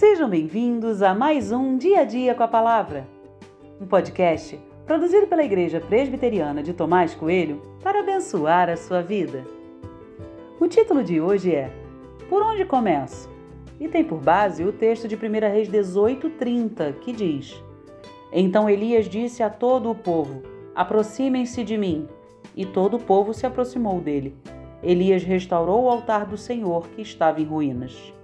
Sejam bem-vindos a mais um Dia a Dia com a Palavra, um podcast produzido pela Igreja Presbiteriana de Tomás Coelho para abençoar a sua vida. O título de hoje é Por onde começo? E tem por base o texto de 1 Reis 18:30, que diz: Então Elias disse a todo o povo: Aproximem-se de mim. E todo o povo se aproximou dele. Elias restaurou o altar do Senhor que estava em ruínas.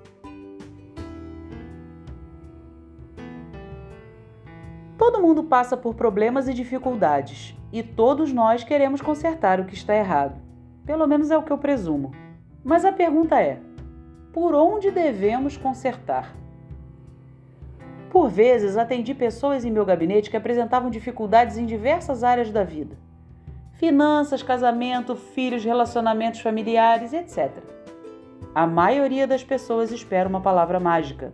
Todo mundo passa por problemas e dificuldades, e todos nós queremos consertar o que está errado. Pelo menos é o que eu presumo. Mas a pergunta é: por onde devemos consertar? Por vezes atendi pessoas em meu gabinete que apresentavam dificuldades em diversas áreas da vida: finanças, casamento, filhos, relacionamentos familiares, etc. A maioria das pessoas espera uma palavra mágica,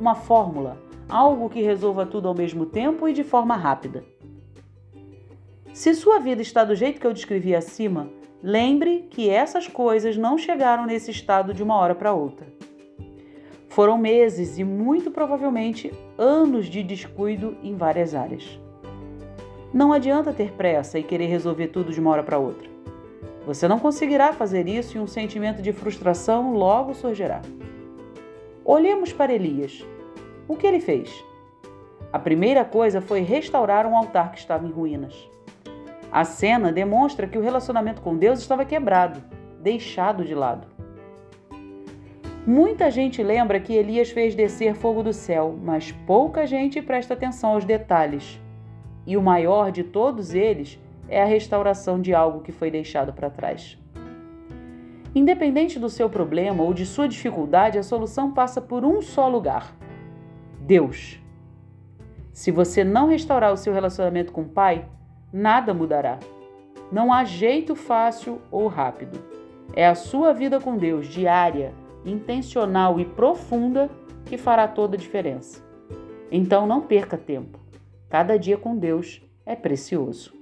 uma fórmula algo que resolva tudo ao mesmo tempo e de forma rápida. Se sua vida está do jeito que eu descrevi acima, lembre que essas coisas não chegaram nesse estado de uma hora para outra. Foram meses e muito provavelmente anos de descuido em várias áreas. Não adianta ter pressa e querer resolver tudo de uma hora para outra. Você não conseguirá fazer isso e um sentimento de frustração logo surgirá. Olhemos para Elias o que ele fez? A primeira coisa foi restaurar um altar que estava em ruínas. A cena demonstra que o relacionamento com Deus estava quebrado, deixado de lado. Muita gente lembra que Elias fez descer fogo do céu, mas pouca gente presta atenção aos detalhes. E o maior de todos eles é a restauração de algo que foi deixado para trás. Independente do seu problema ou de sua dificuldade, a solução passa por um só lugar: Deus. Se você não restaurar o seu relacionamento com o Pai, nada mudará. Não há jeito fácil ou rápido. É a sua vida com Deus, diária, intencional e profunda, que fará toda a diferença. Então não perca tempo. Cada dia com Deus é precioso.